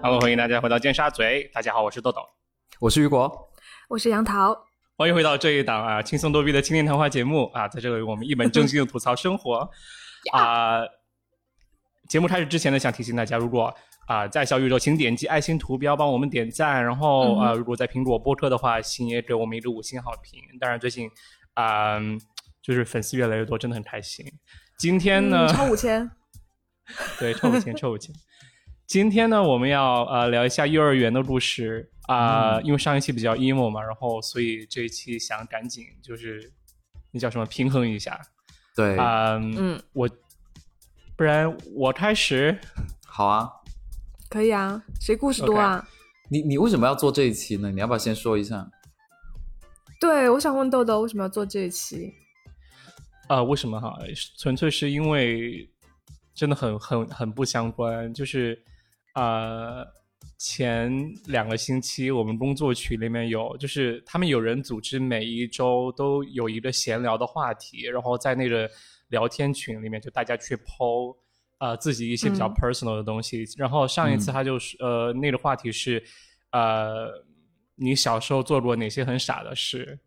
Hello，欢迎大家回到尖沙咀。大家好，我是豆豆，我是雨果，我是杨桃。欢迎回到这一档啊轻松逗逼的青年谈话节目啊，在这里我们一本正经的吐槽生活 啊。节目开始之前呢，想提醒大家，如果啊在小宇宙，请点击爱心图标帮我们点赞，然后啊如果在苹果播客的话，请也给我们一个五星好评。当然最近啊就是粉丝越来越多，真的很开心。今天呢，超五千，对，超五千，超五千。今天呢，我们要呃聊一下幼儿园的故事啊，因为上一期比较 emo 嘛，然后所以这一期想赶紧就是那叫什么平衡一下，对啊，嗯，我不然我开始，好啊，可以啊，谁故事多啊？你你为什么要做这一期呢？你要不要先说一下？对，我想问豆豆为什么要做这一期？啊，为什么哈？纯粹是因为真的很很很不相关，就是。呃，前两个星期我们工作群里面有，就是他们有人组织每一周都有一个闲聊的话题，然后在那个聊天群里面就大家去剖呃自己一些比较 personal 的东西。然后上一次他就是呃那个话题是呃你小时候做过哪些很傻的事，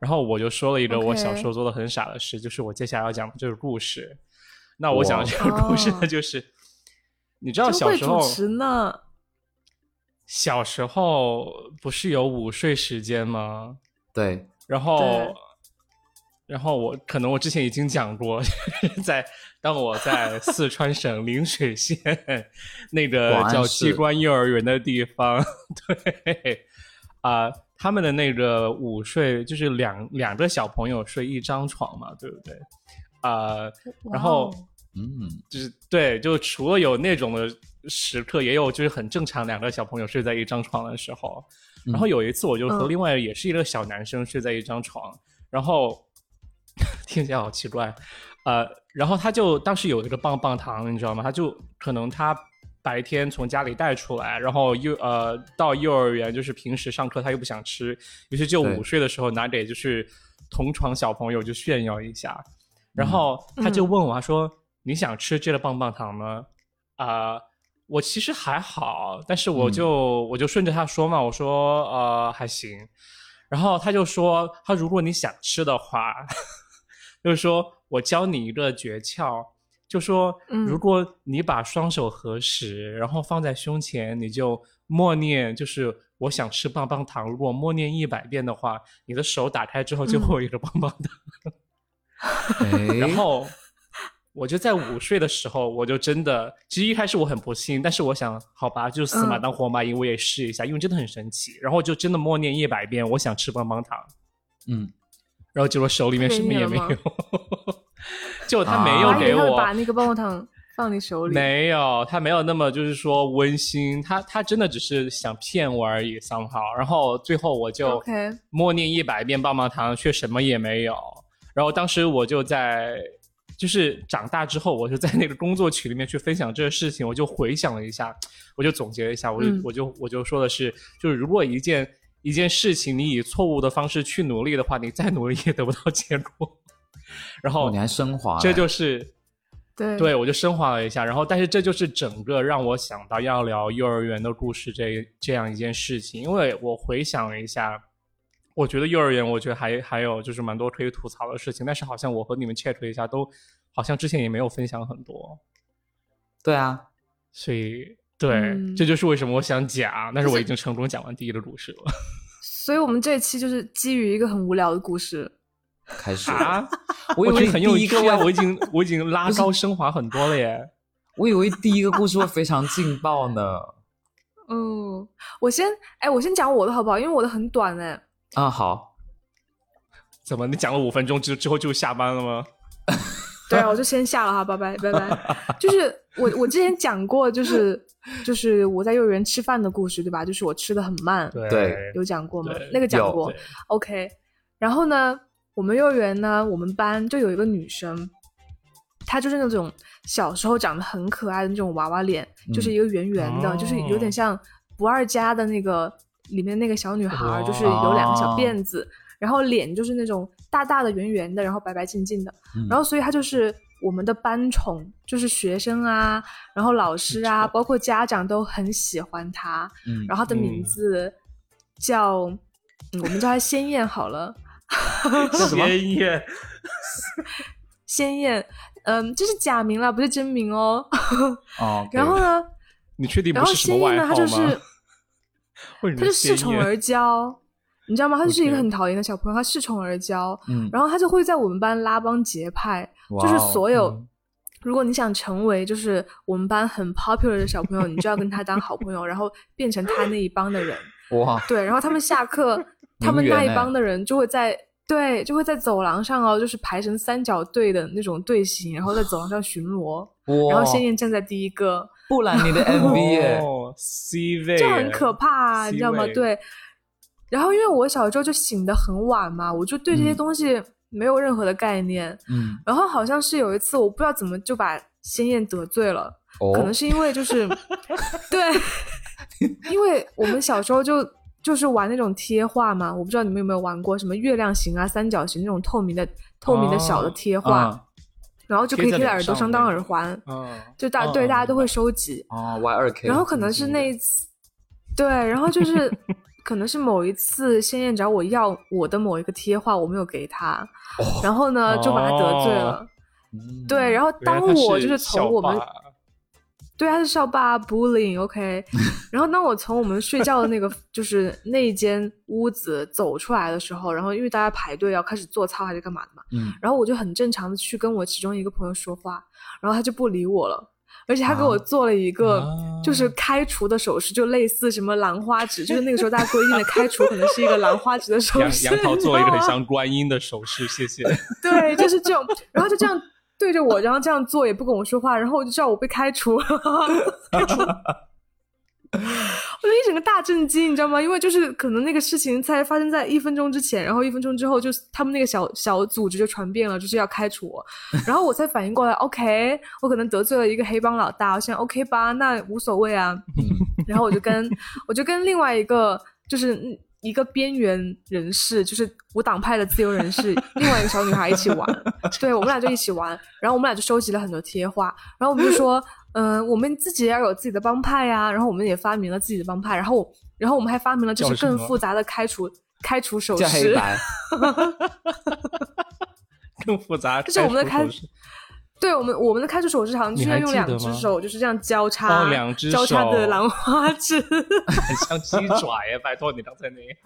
然后我就说了一个我小时候做的很傻的事，就是我接下来要讲的这个故事。那我讲的这个故事呢，就是。你知道小时候呢？小时候不是有午睡时间吗？对，然后，然后我可能我之前已经讲过，在当我在四川省陵水县那个叫机关幼儿园的地方，对，啊，他们的那个午睡就是两两个小朋友睡一张床嘛，对不对？啊，然后。嗯，就是对，就除了有那种的时刻，也有就是很正常，两个小朋友睡在一张床的时候。然后有一次，我就和另外也是一个小男生睡在一张床，然后 听起来好奇怪，呃，然后他就当时有一个棒棒糖，你知道吗？他就可能他白天从家里带出来，然后幼呃到幼儿园，就是平时上课他又不想吃，于是就午睡的时候拿给就是同床小朋友就炫耀一下，然后他就问我他说。你想吃这个棒棒糖吗？啊，我其实还好，但是我就我就顺着他说嘛，我说呃还行，然后他就说他如果你想吃的话，就是说我教你一个诀窍，就说如果你把双手合十，然后放在胸前，你就默念，就是我想吃棒棒糖。如果默念一百遍的话，你的手打开之后就会有一个棒棒糖。然后。我就在午睡的时候，我就真的，其实一开始我很不信，但是我想，好吧，就死马当活马医，我也试一下，因为真的很神奇。然后就真的默念一百遍，我想吃棒棒糖，嗯，然后结果手里面什么也没有，就他没有给我把那个棒棒糖放你手里，没有，他没有那么就是说温馨，他他真的只是想骗我而已，somehow。然后最后我就默念一百遍棒棒糖，却什么也没有。然后当时我就在。就是长大之后，我就在那个工作群里面去分享这个事情，我就回想了一下，我就总结了一下，我就我就我就说的是，就是如果一件一件事情你以错误的方式去努力的话，你再努力也得不到结果。然后你还升华，这就是对对，我就升华了一下。然后，但是这就是整个让我想到要聊幼儿园的故事这这样一件事情，因为我回想了一下。我觉得幼儿园，我觉得还还有就是蛮多可以吐槽的事情，但是好像我和你们 check 一下，都好像之前也没有分享很多。对啊，所以对，这就是为什么我想讲，但是我已经成功讲完第一个故事了。所以我们这一期就是基于一个很无聊的故事开始啊。我以为很有一个，我已经我已经拉高升华很多了耶。我以为第一个故事会非常劲爆呢。嗯，我先哎，我先讲我的好不好？因为我的很短哎。啊好，怎么你讲了五分钟之之后就下班了吗？对啊，我就先下了哈，拜拜拜拜。就是我我之前讲过，就是就是我在幼儿园吃饭的故事，对吧？就是我吃的很慢，对，有讲过吗？那个讲过，OK。然后呢，我们幼儿园呢，我们班就有一个女生，她就是那种小时候长得很可爱的那种娃娃脸，就是一个圆圆的，就是有点像不二家的那个。里面那个小女孩就是有两个小辫子，然后脸就是那种大大的、圆圆的，然后白白净净的。然后所以她就是我们的班宠，就是学生啊，然后老师啊，包括家长都很喜欢她。嗯，然后她的名字叫，我们叫她鲜艳好了。鲜艳，鲜艳，嗯，这是假名了，不是真名哦。哦。然后呢？你确定不是什么外号吗？他就是，他就恃宠而骄。你知道吗？他就是一个很讨厌的小朋友，他恃宠而骄，嗯，然后他就会在我们班拉帮结派，就是所有，如果你想成为就是我们班很 popular 的小朋友，你就要跟他当好朋友，然后变成他那一帮的人，哇，对，然后他们下课，他们那一帮的人就会在对，就会在走廊上哦，就是排成三角队的那种队形，然后在走廊上巡逻，然后鲜艳站在第一个，布兰妮的 MV 哦，C 位，就很可怕，啊你知道吗？对。然后，因为我小时候就醒得很晚嘛，我就对这些东西没有任何的概念。嗯。然后好像是有一次，我不知道怎么就把鲜艳得罪了，可能是因为就是 对，因为我们小时候就就是玩那种贴画嘛，我不知道你们有没有玩过什么月亮形啊、三角形那种透明的、透明的小的贴画，然后就可以贴在耳朵上当耳环。嗯。就大对大家都会收集。啊，Y 二 K。然后可能是那一次，对，然后就是。可能是某一次，鲜艳找我要我的某一个贴画，我没有给他，然后呢就把他得罪了。对，然后当我就是从我们，对他是校霸 bullying，OK。然后当我从我们睡觉的那个就是那间屋子走出来的时候，然后因为大家排队要开始做操还是干嘛的嘛，嗯，然后我就很正常的去跟我其中一个朋友说话，然后他就不理我了。而且他给我做了一个就是开除的手势，就类似什么兰花指，就是那个时候大家规定的开除可能是一个兰花指的手势。杨桃做了一个很 像观音的手势，谢谢。对，就是这种，然后就这样对着我，然后这样做也不跟我说话，然后我就知道我被开除。了。我就一整个大震惊，你知道吗？因为就是可能那个事情才发生在一分钟之前，然后一分钟之后，就他们那个小小组织就传遍了，就是要开除我，然后我才反应过来，OK，我可能得罪了一个黑帮老大，我想 OK 吧，那无所谓啊。然后我就跟我就跟另外一个就是一个边缘人士，就是无党派的自由人士，另外一个小女孩一起玩，对我们俩就一起玩，然后我们俩就收集了很多贴画，然后我们就说。嗯，我们自己也要有自己的帮派呀，然后我们也发明了自己的帮派，然后，然后我们还发明了就是更复杂的开除开除手势，更复杂。这是我们的开，对我们我们的开除手是好像是要用两只手，就是这样交叉，两只交叉的兰花指，很像鸡爪耶！拜托你刚才那样，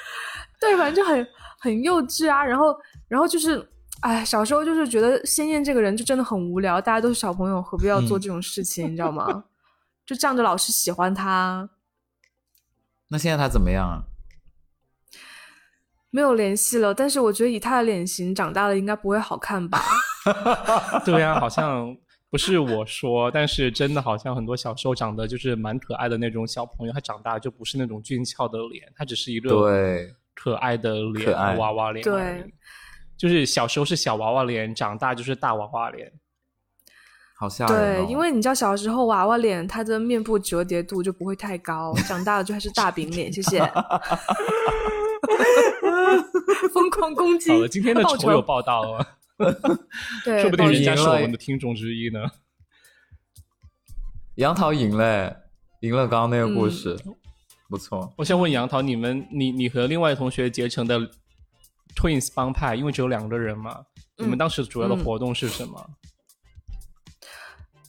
对，反正就很很幼稚啊。然后，然后就是。哎，小时候就是觉得鲜艳这个人就真的很无聊，大家都是小朋友，何必要做这种事情？你知道吗？就仗着老师喜欢他。那现在他怎么样啊？没有联系了，但是我觉得以他的脸型，长大了应该不会好看吧？对呀，好像不是我说，但是真的好像很多小时候长得就是蛮可爱的那种小朋友，他长大就不是那种俊俏的脸，他只是一个对可爱的脸，娃娃脸。对。就是小时候是小娃娃脸，长大就是大娃娃脸，好吓人。对，因为你知道小时候娃娃脸，它的面部折叠度就不会太高，长大了就还是大饼脸。谢谢。疯狂攻击。好了，今天的丑有报道了。对，说不定人家是我们的听众之一呢。杨桃赢了，赢了刚刚那个故事，不错。我想问杨桃，你们，你你和另外同学结成的？Twins 帮派，因为只有两个人嘛，你们当时主要的活动是什么？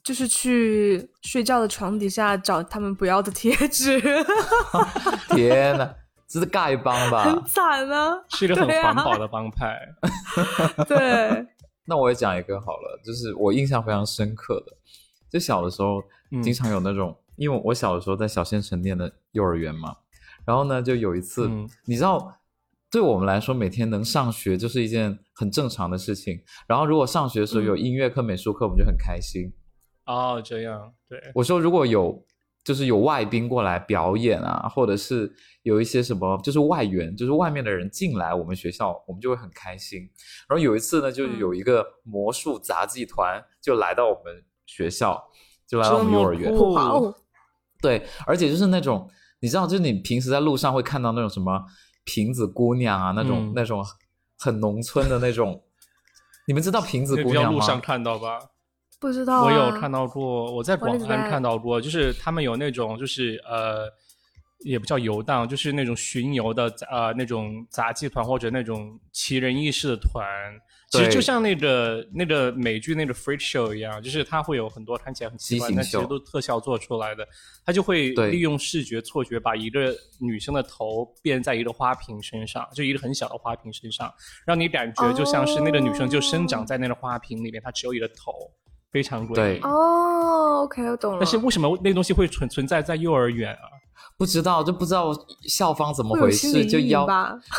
就是去睡觉的床底下找他们不要的贴纸。天哪，这是丐帮吧？很惨啊！是一个很环保的帮派。对。那我也讲一个好了，就是我印象非常深刻的，就小的时候经常有那种，因为我小的时候在小县城念的幼儿园嘛，然后呢，就有一次，你知道。对我们来说，每天能上学就是一件很正常的事情。然后，如果上学的时候有音乐课、美术课，我们就很开心。哦，这样，对。我说，如果有就是有外宾过来表演啊，或者是有一些什么，就是外援，就是外面的人进来我们学校，我们就会很开心。然后有一次呢，就有一个魔术杂技团就来到我们学校，就来到我们幼儿园。对，而且就是那种，你知道，就是你平时在路上会看到那种什么。瓶子姑娘啊，那种那种很农村的那种，你们知道瓶子姑娘吗？路上看到吧？不知道，我有看到过，我在广安看到过，就是他们有那种，就是呃，也不叫游荡，就是那种巡游的呃那种杂技团或者那种奇人异事的团。其实就像那个那个美剧那个 Freak Show 一样，就是它会有很多看起来很奇怪，但其实都特效做出来的。它就会利用视觉错觉，把一个女生的头变在一个花瓶身上，就一个很小的花瓶身上，让你感觉就像是那个女生就生长在那个花瓶里面，她只有一个头，非常诡异。哦，OK，我懂了。但是为什么那个东西会存存在在幼儿园啊？不知道就不知道校方怎么回事，就邀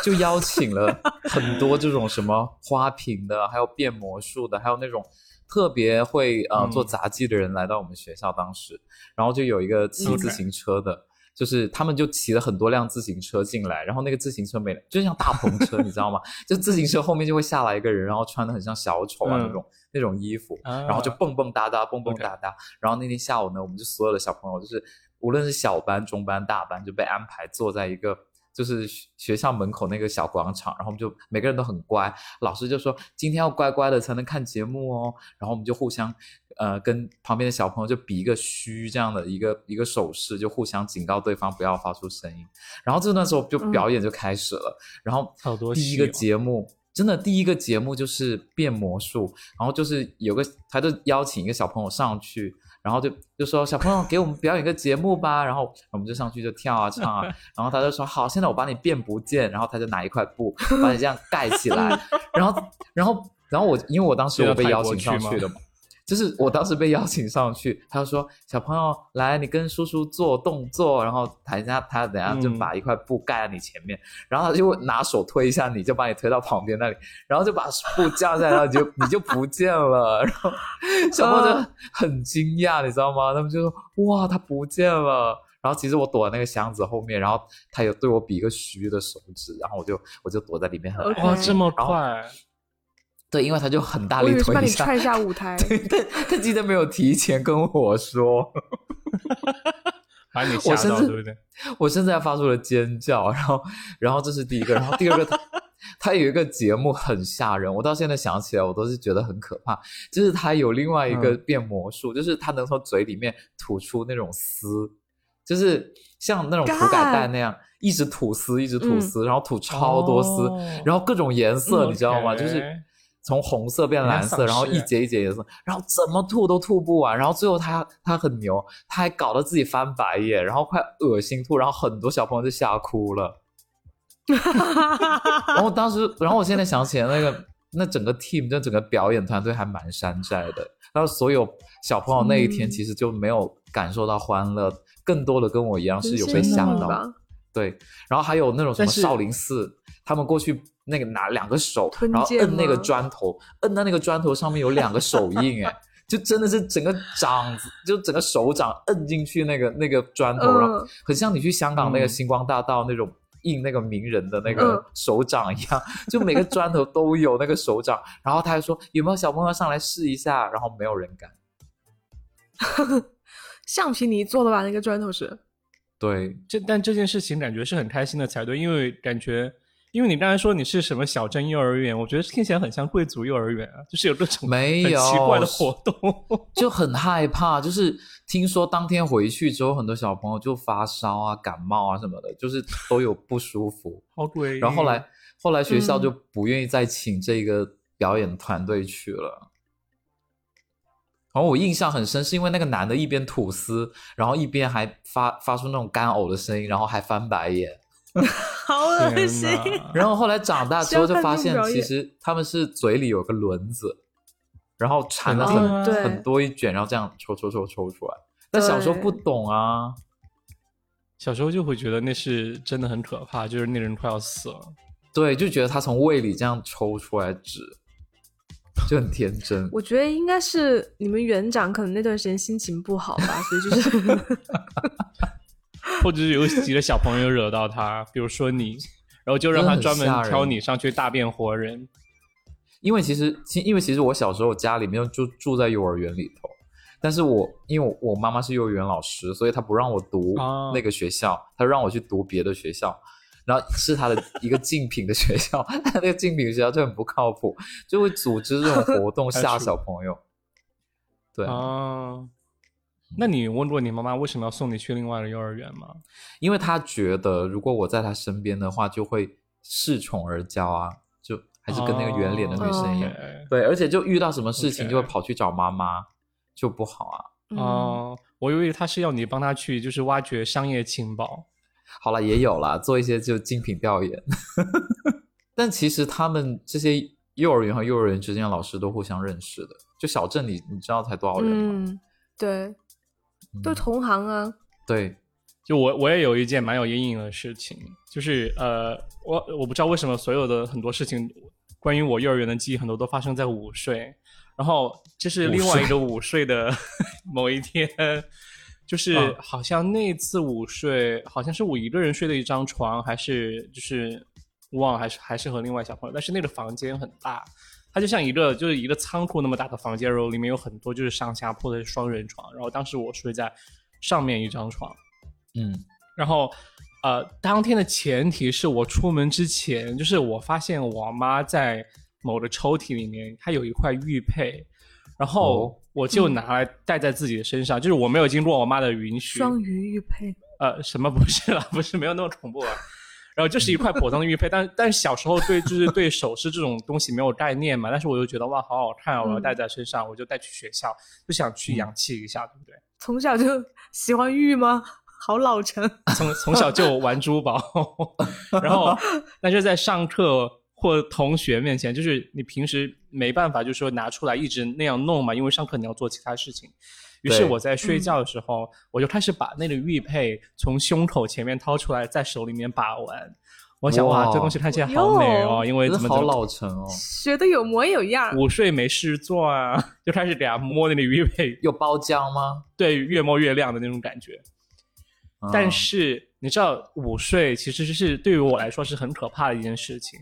就邀请了很多这种什么花瓶的，还有变魔术的，还有那种特别会呃做杂技的人来到我们学校。当时，然后就有一个骑自行车的，就是他们就骑了很多辆自行车进来，然后那个自行车没就像大篷车，你知道吗？就自行车后面就会下来一个人，然后穿的很像小丑啊那种那种衣服，然后就蹦蹦哒哒蹦蹦哒哒。然后那天下午呢，我们就所有的小朋友就是。无论是小班、中班、大班，就被安排坐在一个就是学校门口那个小广场，然后我们就每个人都很乖，老师就说今天要乖乖的才能看节目哦，然后我们就互相呃跟旁边的小朋友就比一个嘘这样的一个一个手势，就互相警告对方不要发出声音，然后这段时候就表演就开始了，然后第一个节目真的第一个节目就是变魔术，然后就是有个他就邀请一个小朋友上去。然后就就说小朋友给我们表演个节目吧，然后我们就上去就跳啊唱啊，然后他就说好，现在我把你变不见，然后他就拿一块布把你这样盖起来，然后然后然后我因为我当时我被邀请上去的嘛。就是我当时被邀请上去，他就说小朋友来，你跟叔叔做动作，然后台下他等下就把一块布盖在你前面，然后他就拿手推一下你，就把你推到旁边那里，然后就把布架在那，你就你就不见了，然后小朋友就很惊讶，你知道吗？他们就说哇，他不见了，然后其实我躲在那个箱子后面，然后他有对我比一个虚的手指，然后我就我就躲在里面很，哇，这么快。对，因为他就很大力推一下，踹下舞台。对，他 他记得没有提前跟我说，把你 吓到，对不对？我现在发出了尖叫，然后，然后这是第一个，然后第二个，他他有一个节目很吓人，我到现在想起来，我都是觉得很可怕。就是他有另外一个变魔术，就是他能从嘴里面吐出那种丝，就是像那种涂改蛋那样，一直吐丝，一直吐丝，然后吐超多丝，然后各种颜色，你知道吗？就是。从红色变蓝色，然后一节一节颜色，然后怎么吐都吐不完，然后最后他他很牛，他还搞得自己翻白眼，然后快恶心吐，然后很多小朋友就吓哭了。然后当时，然后我现在想起来，那个那整个 team，就整个表演团队还蛮山寨的，然后所有小朋友那一天其实就没有感受到欢乐，更多的跟我一样是有被吓到。对，然后还有那种什么少林寺，他们过去。那个拿两个手，然后摁那个砖头，摁到那个砖头上面有两个手印，哎，就真的是整个掌，就整个手掌摁进去那个那个砖头，然后很像你去香港那个星光大道那种印那个名人的那个手掌一样，就每个砖头都有那个手掌。然后他还说有没有小朋友上来试一下，然后没有人敢。橡皮泥做的吧？那个砖头是？对，这但这件事情感觉是很开心的才对，因为感觉。因为你刚才说你是什么小镇幼儿园，我觉得听起来很像贵族幼儿园啊，就是有各种没有奇怪的活动，就很害怕。就是听说当天回去之后，很多小朋友就发烧啊、感冒啊什么的，就是都有不舒服。好贵。然后后来后来学校就不愿意再请这个表演团队去了。然后我印象很深，是因为那个男的一边吐丝，然后一边还发发出那种干呕的声音，然后还翻白眼。好恶心！然后后来长大之后就发现，其实他们是嘴里有个轮子，然后缠了很很多一卷，然后这样抽抽抽抽出来。但小时候不懂啊，小时候就会觉得那是真的很可怕，就是那人快要死了。对，就觉得他从胃里这样抽出来纸，就很天真。我觉得应该是你们园长可能那段时间心情不好吧，所以就是。或者是有几个小朋友惹到他，比如说你，然后就让他专门挑你上去大变活人。因为其实，因为其实我小时候家里面就住在幼儿园里头，但是我因为我妈妈是幼儿园老师，所以她不让我读那个学校，她让我去读别的学校，然后是他的一个竞品的学校，他 那个竞品学校就很不靠谱，就会组织这种活动 吓小朋友。对啊。那你问过你妈妈为什么要送你去另外的幼儿园吗？因为她觉得如果我在她身边的话，就会恃宠而骄啊，就还是跟那个圆脸的女生一样。对，而且就遇到什么事情就会跑去找妈妈，就不好啊。哦，我以为他是要你帮他去，就是挖掘商业情报。好了，也有了，做一些就精品调研。但其实他们这些幼儿园和幼儿园之间的老师都互相认识的。就小镇里，你知道才多少人吗？嗯，对，都同行啊。对，就我我也有一件蛮有阴影的事情，就是呃，我我不知道为什么所有的很多事情关于我幼儿园的记忆很多都发生在午睡。然后这是另外一个午睡的 某一天，就是好像那次午睡，好像是我一个人睡的一张床，还是就是忘了，还是还是和另外小朋友。但是那个房间很大，它就像一个就是一个仓库那么大的房间，然后里面有很多就是上下铺的双人床。然后当时我睡在上面一张床，嗯，然后呃，当天的前提是我出门之前，就是我发现我妈在。某个抽屉里面，她有一块玉佩，然后我就拿来戴在自己的身上，就是我没有经过我妈的允许。双鱼玉佩？呃，什么不是了？不是，没有那么恐怖啊。然后就是一块普通的玉佩，但但是小时候对就是对首饰这种东西没有概念嘛，但是我就觉得哇，好好看啊，我要戴在身上，我就带去学校，就想去洋气一下，对不对？从小就喜欢玉吗？好老成。从从小就玩珠宝，然后但是在上课。或同学面前，就是你平时没办法，就是说拿出来一直那样弄嘛，因为上课你要做其他事情。于是我在睡觉的时候，我就开始把那个玉佩从胸口前面掏出来，在手里面把玩。我想哇，这东西看起来好美哦，因为怎么好老成哦，学的有模有样。午睡没事做啊，就开始给他摸那个玉佩。有包浆吗？对，越摸越亮的那种感觉。但是你知道，午睡其实是对于我来说是很可怕的一件事情。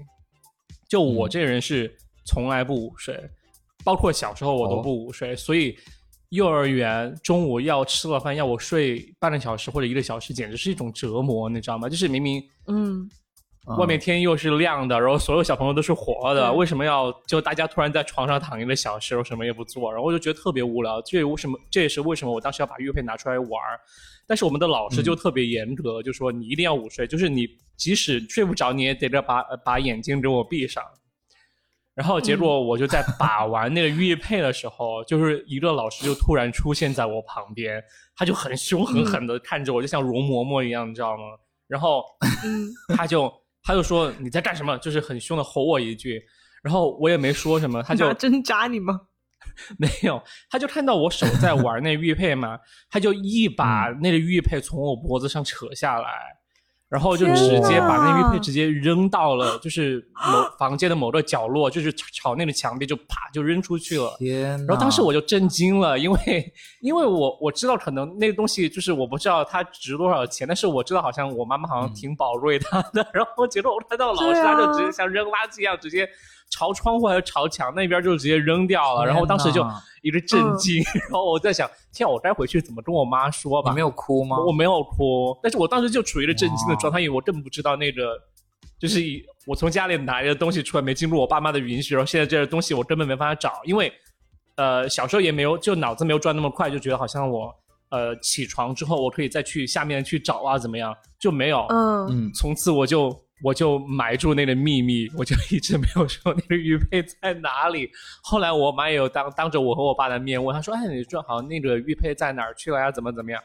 就我这个人是从来不午睡，包括小时候我都不午睡，所以幼儿园中午要吃了饭要我睡半个小时或者一个小时，简直是一种折磨，你知道吗？就是明明嗯，外面天又是亮的，然后所有小朋友都是活的，为什么要就大家突然在床上躺一个小时，我什么也不做，然后我就觉得特别无聊。这为什么？这也是为什么我当时要把玉佩拿出来玩但是我们的老师就特别严格，就说你一定要午睡，就是你即使睡不着，你也得着把把眼睛给我闭上。然后结果我就在把玩那个玉佩的时候，就是一个老师就突然出现在我旁边，他就很凶狠狠的看着我，就像容嬷嬷一样，你知道吗？然后 他就他就说你在干什么？就是很凶的吼我一句，然后我也没说什么，他就针扎你吗？没有，他就看到我手在玩那玉佩嘛，他就一把那个玉佩从我脖子上扯下来，然后就直接把那玉佩直接扔到了就是某 房间的某个角落，就是朝那个墙壁就啪就扔出去了。天！然后当时我就震惊了，因为因为我我知道可能那个东西就是我不知道它值多少钱，但是我知道好像我妈妈好像挺宝贵它的。然后结果我看到老师他就直接像扔垃圾一样直接。朝窗户还是朝墙那边就直接扔掉了，然后当时就一个震惊，然后我在想，天，我该回去怎么跟我妈说吧？你没有哭吗？我没有哭，但是我当时就处于一个震惊的状态，因为我根本不知道那个，就是我从家里拿一个东西出来，没经过我爸妈的允许，然后现在这个东西我根本没办法找，因为，呃，小时候也没有，就脑子没有转那么快，就觉得好像我，呃，起床之后我可以再去下面去找啊，怎么样，就没有，嗯嗯，从此我就。我就埋住那个秘密，我就一直没有说那个玉佩在哪里。后来我妈也有当当着我和我爸的面问，她说：“哎，你说好那个玉佩在哪儿去了呀？怎么怎么样？”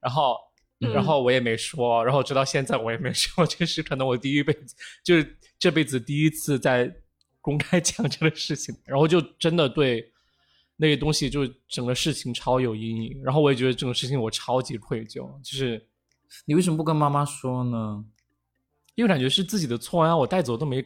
然后，然后我也没说。然后直到现在我也没说，这是可能我第一辈子，就是这辈子第一次在公开讲这个事情。然后就真的对那个东西，就整个事情超有阴影。然后我也觉得这种事情我超级愧疚。就是你为什么不跟妈妈说呢？因为感觉是自己的错啊，我带走都没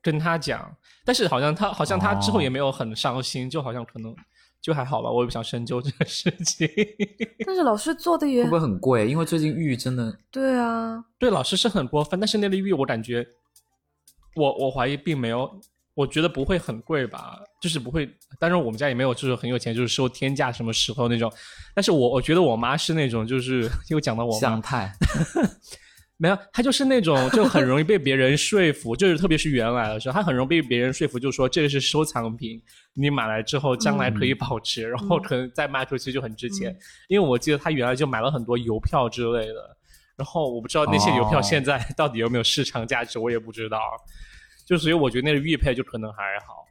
跟他讲，但是好像他好像他之后也没有很伤心，就好像可能就还好吧，我也不想深究这个事情。但是老师做的也会不会很贵？因为最近玉真的对啊，对老师是很过分，但是那个玉我感觉我我怀疑并没有，我觉得不会很贵吧，就是不会。当然我们家也没有就是很有钱，就是收天价什么石头那种。但是我我觉得我妈是那种就是 又讲到我香太。没有，他就是那种就很容易被别人说服，就是特别是原来的时候，他很容易被别人说服，就说这个是收藏品，你买来之后将来可以保值，然后可能再卖出去就很值钱。因为我记得他原来就买了很多邮票之类的，然后我不知道那些邮票现在 到底有没有市场价值，我也不知道。就所以我觉得那个玉佩就可能还好。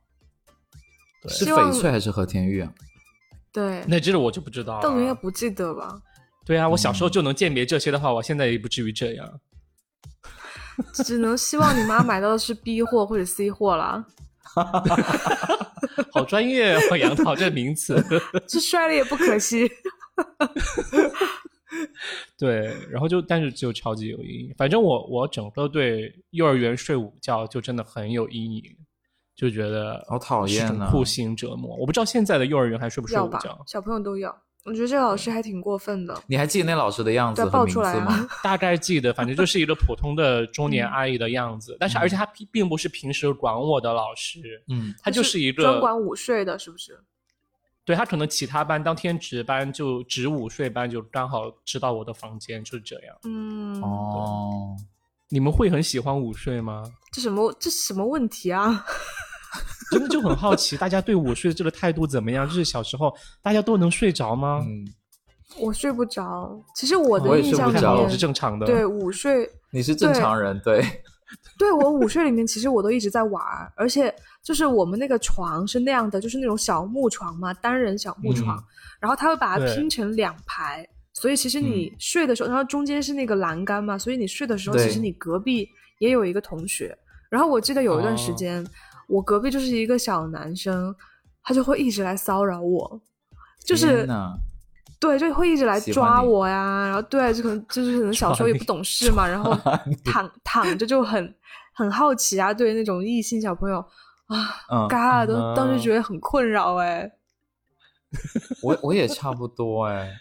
是翡翠还是和田玉啊？对，那这个我就不知道。豆豆应该不记得吧？对啊，我小时候就能鉴别这些的话，我现在也不至于这样。只能希望你妈买到的是 B 货或者 C 货了。好专业，杨桃这名词。这摔了也不可惜。对，然后就但是就超级有阴影。反正我我整个对幼儿园睡午觉就真的很有阴影，就觉得好讨厌啊酷刑折磨。我不知道现在的幼儿园还睡不睡午觉，小朋友都要。我觉得这个老师还挺过分的。你还记得那老师的样子和名字吗？大概记得，反正就是一个普通的中年阿姨的样子。但是，而且他并并不是平时管我的老师，嗯，他就是一个专管午睡的，是不是？对他可能其他班当天值班就值午睡班，就刚好知道我的房间，就是这样。嗯哦，你们会很喜欢午睡吗？这什么这什么问题啊？真的就很好奇，大家对午睡的这个态度怎么样？就是小时候大家都能睡着吗？嗯，我睡不着。其实我的印象里面是正常的。对午睡，你是正常人。对，对我午睡里面，其实我都一直在玩，而且就是我们那个床是那样的，就是那种小木床嘛，单人小木床，然后他会把它拼成两排，所以其实你睡的时候，然后中间是那个栏杆嘛，所以你睡的时候，其实你隔壁也有一个同学。然后我记得有一段时间。我隔壁就是一个小男生，他就会一直来骚扰我，就是对，就会一直来抓我呀。然后对，就可能就是可能小时候也不懂事嘛，然后躺躺着就很很好奇啊，对那种异性小朋友啊，嘎都当时觉得很困扰哎。我我也差不多哎，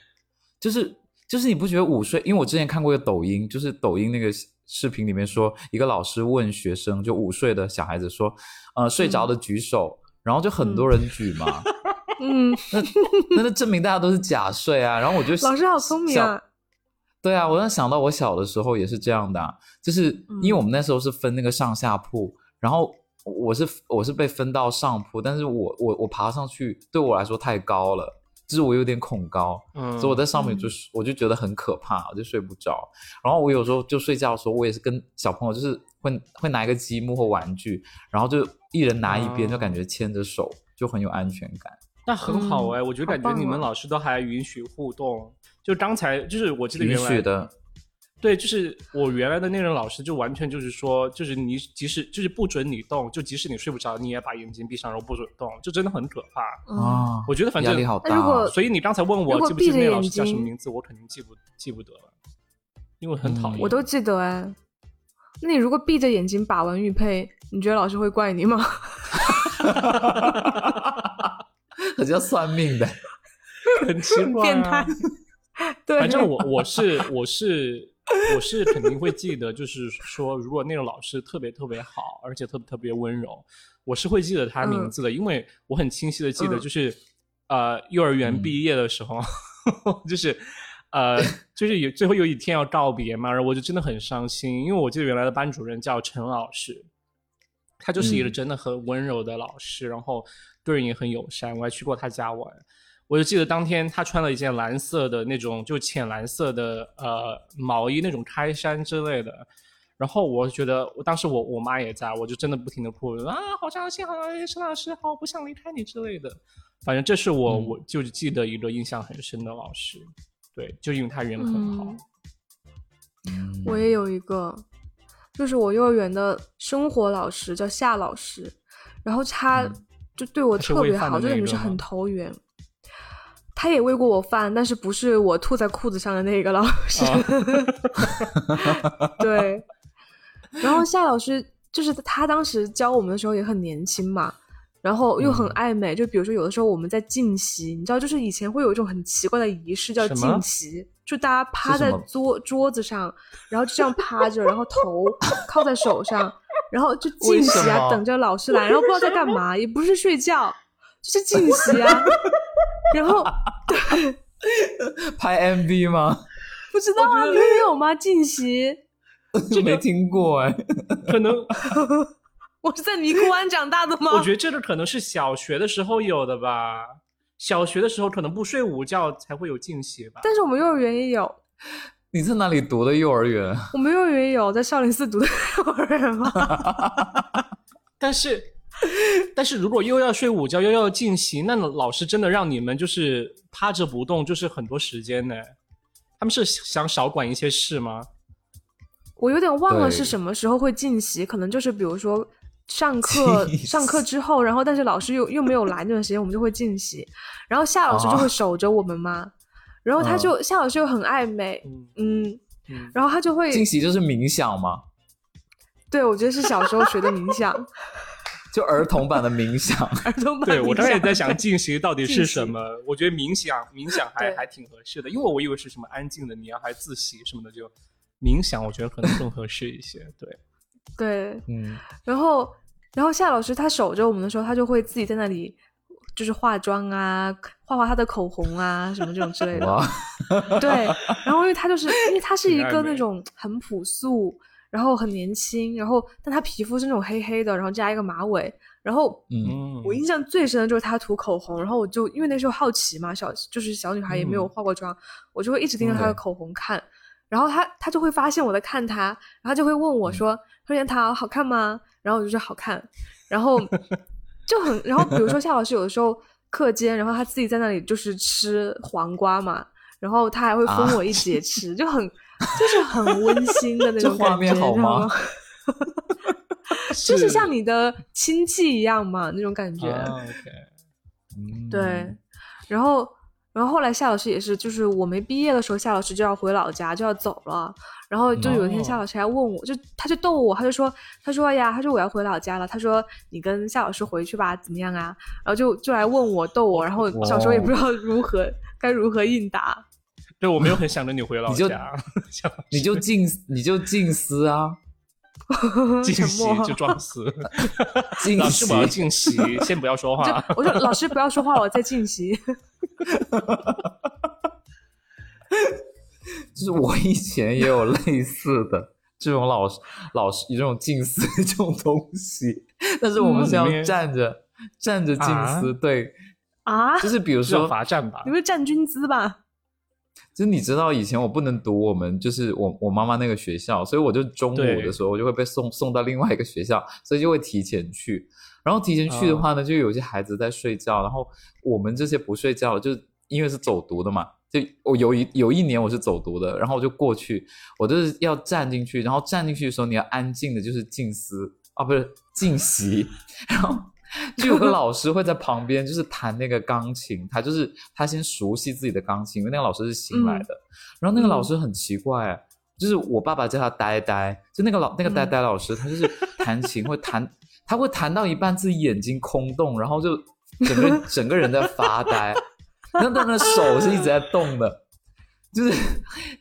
就是就是你不觉得午睡？因为我之前看过一个抖音，就是抖音那个。视频里面说，一个老师问学生，就午睡的小孩子说：“呃，睡着的举手。”然后就很多人举嘛。嗯，那那就证明大家都是假睡啊。然后我就老师好聪明啊。对啊，我能想到我小的时候也是这样的，就是因为我们那时候是分那个上下铺，然后我是我是被分到上铺，但是我我我爬上去对我来说太高了。就是我有点恐高，所以我在上面就是我就觉得很可怕，我就睡不着。然后我有时候就睡觉的时候，我也是跟小朋友就是会会拿一个积木或玩具，然后就一人拿一边，就感觉牵着手就很有安全感。那很好哎，我就感觉你们老师都还允许互动。就刚才就是我记得允许的。对，就是我原来的那任老师，就完全就是说，就是你即使就是不准你动，就即使你睡不着，你也把眼睛闭上，然后不准动，就真的很可怕啊！我觉得反正压力好大。所以你刚才问我记不记得那老师叫什么名字，我肯定记不记不得了，因为很讨厌。我都记得哎。那你如果闭着眼睛把玩玉佩，你觉得老师会怪你吗？很像算命的，很奇怪，变态。对，反正我我是我是。我是肯定会记得，就是说，如果那个老师特别特别好，而且特别特别温柔，我是会记得他名字的，因为我很清晰的记得，就是呃，幼儿园毕业的时候，就是呃，就是有最后有一天要告别嘛，然后我就真的很伤心，因为我记得原来的班主任叫陈老师，他就是一个真的很温柔的老师，然后对人也很友善，我还去过他家玩。我就记得当天他穿了一件蓝色的那种，就浅蓝色的呃毛衣，那种开衫之类的。然后我觉得，我当时我我妈也在，我就真的不停的哭啊，好伤心，好伤心，陈老师，好不想离开你之类的。反正这是我我就记得一个印象很深的老师，对，就因为他人很好。我也有一个，就是我幼儿园的生活老师叫夏老师，然后他就对我特别好，就等于是很投缘。他也喂过我饭，但是不是我吐在裤子上的那个老师。对，然后夏老师就是他当时教我们的时候也很年轻嘛，然后又很爱美。就比如说有的时候我们在进习，你知道，就是以前会有一种很奇怪的仪式叫进习，就大家趴在桌桌子上，然后就这样趴着，然后头靠在手上，然后就进习啊，等着老师来，然后不知道在干嘛，也不是睡觉，就是进习啊。然后对，拍 MV 吗？不知道啊，你们有吗？进习 没听过哎，可能 我是在尼姑庵长大的吗？我觉得这个可能是小学的时候有的吧，小学的时候可能不睡午觉才会有进习吧。但是我们幼儿园也有。你在哪里读的幼儿园？我们幼儿园有在少林寺读的幼儿园吗？但是，但是如果又要睡午觉又要进习，那老师真的让你们就是趴着不动，就是很多时间呢。他们是想少管一些事吗？我有点忘了是什么时候会进习，可能就是比如说上课上课之后，然后但是老师又又没有来那段时间，我们就会进习，然后夏老师就会守着我们吗？然后他就夏老师又很爱美，嗯，然后他就会进习就是冥想吗？对，我觉得是小时候学的冥想，就儿童版的冥想。儿童版。对我当时也在想进行到底是什么？我觉得冥想冥想还还挺合适的，因为我以为是什么安静的，你要还自习什么的，就冥想，我觉得可能更合适一些。对，对，嗯。然后，然后夏老师他守着我们的时候，他就会自己在那里。就是化妆啊，画画他的口红啊，什么这种之类的。对，然后因为他就是因为他是一个那种很朴素，然后很年轻，然后但他皮肤是那种黑黑的，然后加一个马尾。然后，嗯，我印象最深的就是他涂口红，然后我就因为那时候好奇嘛，小就是小女孩也没有化过妆，我就会一直盯着他的口红看。然后他他就会发现我在看他，然后就会问我说：“说言桃好看吗？”然后我就说好看。然后。就很，然后比如说夏老师有的时候课间，然后他自己在那里就是吃黄瓜嘛，然后他还会分我一 节吃，就很就是很温馨的那种画面，好吗？就是像你的亲戚一样嘛，那种感觉。OK，对，然后。然后后来夏老师也是，就是我没毕业的时候，夏老师就要回老家，就要走了。然后就有一天，夏老师还问我，就他就逗我，他就说，他说呀，他说我要回老家了，他说你跟夏老师回去吧，怎么样啊？然后就就来问我，逗我。然后小时候也不知道如何该如何应答。对我没有很想着你回老家，你就静你就静思啊。进习就装死，老师我要进习，先不要说话。我说老师不要说话，我在进习。就是我以前也有类似的这种老师，老师这种静思这种东西，但是我们是要站着站着静思，对啊，就是比如说罚站吧，你会站军姿吧？就你知道以前我不能读我们就是我我妈妈那个学校，所以我就中午的时候我就会被送送到另外一个学校，所以就会提前去。然后提前去的话呢，就有些孩子在睡觉，然后我们这些不睡觉，就因为是走读的嘛，就我有一有一年我是走读的，然后我就过去，我就是要站进去，然后站进去的时候你要安静的，就是静思啊，不是静息，然后。就有个 老师会在旁边，就是弹那个钢琴。他就是他先熟悉自己的钢琴，因为那个老师是新来的。然后那个老师很奇怪，就是我爸爸叫他呆呆，就那个老那个呆呆老师，他就是弹琴会弹，他会弹到一半自己眼睛空洞，然后就整个 整个人在发呆，然后他的手是一直在动的，就是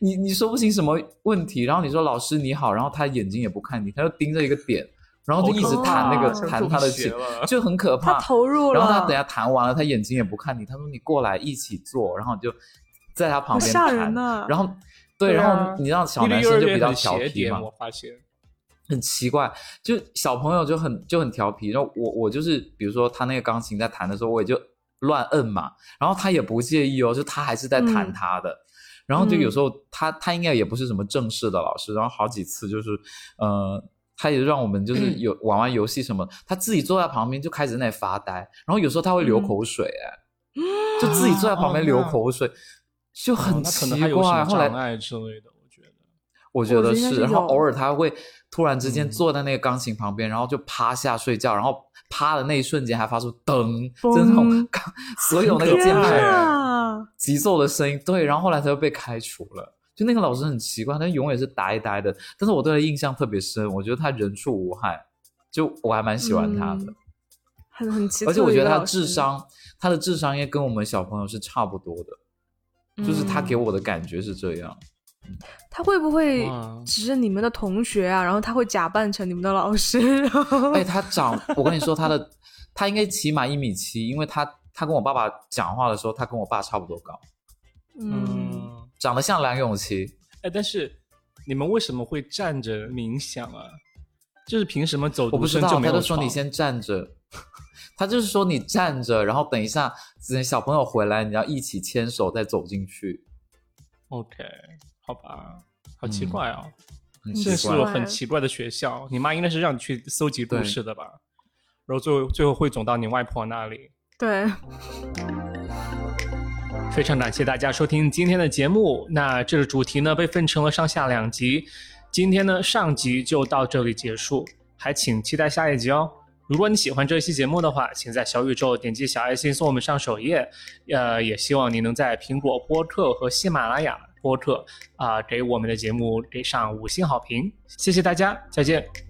你你说不清什么问题，然后你说老师你好，然后他眼睛也不看你，他就盯着一个点。然后就一直弹那个弹他的琴，就很可怕。他投入了。然后他等下弹完了，他眼睛也不看你，他说你过来一起做，然后就在他旁边弹。然后对，然后你让小男生就比较调皮嘛。我发现很奇怪，就小朋友就很就很调皮。然后我我就是比如说他那个钢琴在弹的时候，我也就乱摁嘛。然后他也不介意哦，就他还是在弹他的。然后就有时候他他应该也不是什么正式的老师，然后好几次就是呃。他也让我们就是有玩玩游戏什么，他自己坐在旁边就开始那里发呆，然后有时候他会流口水，哎，就自己坐在旁边流口水，就很奇怪。后来之类的，我觉得，我觉得是。然后偶尔他会突然之间坐在那个钢琴旁边，然后就趴下睡觉，然后趴的那一瞬间还发出噔，就那种所有那个键盘急奏的声音。对，然后后来他就被开除了。就那个老师很奇怪，他永远是呆呆的，但是我对他印象特别深，我觉得他人畜无害，就我还蛮喜欢他的，很很奇，而且我觉得他智商，他的智商应该跟我们小朋友是差不多的，就是他给我的感觉是这样。他会不会只是你们的同学啊？然后他会假扮成你们的老师？哎，他长，我跟你说，他的他应该起码一米七，因为他他跟我爸爸讲话的时候，他跟我爸差不多高。嗯。长得像梁咏琪，哎，但是你们为什么会站着冥想啊？就是凭什么走我不知道，他就说你先站着，他就是说你站着，然后等一下小朋友回来，你要一起牵手再走进去。OK，好吧，好奇怪哦，这是很奇怪的学校。你妈应该是让你去搜集故事的吧？然后最后最后汇总到你外婆那里。对。非常感谢大家收听今天的节目。那这个主题呢被分成了上下两集。今天呢，上集就到这里结束，还请期待下一集哦。如果你喜欢这期节目的话，请在小宇宙点击小爱心送我们上首页。呃，也希望你能在苹果播客和喜马拉雅播客啊，给我们的节目给上五星好评。谢谢大家，再见。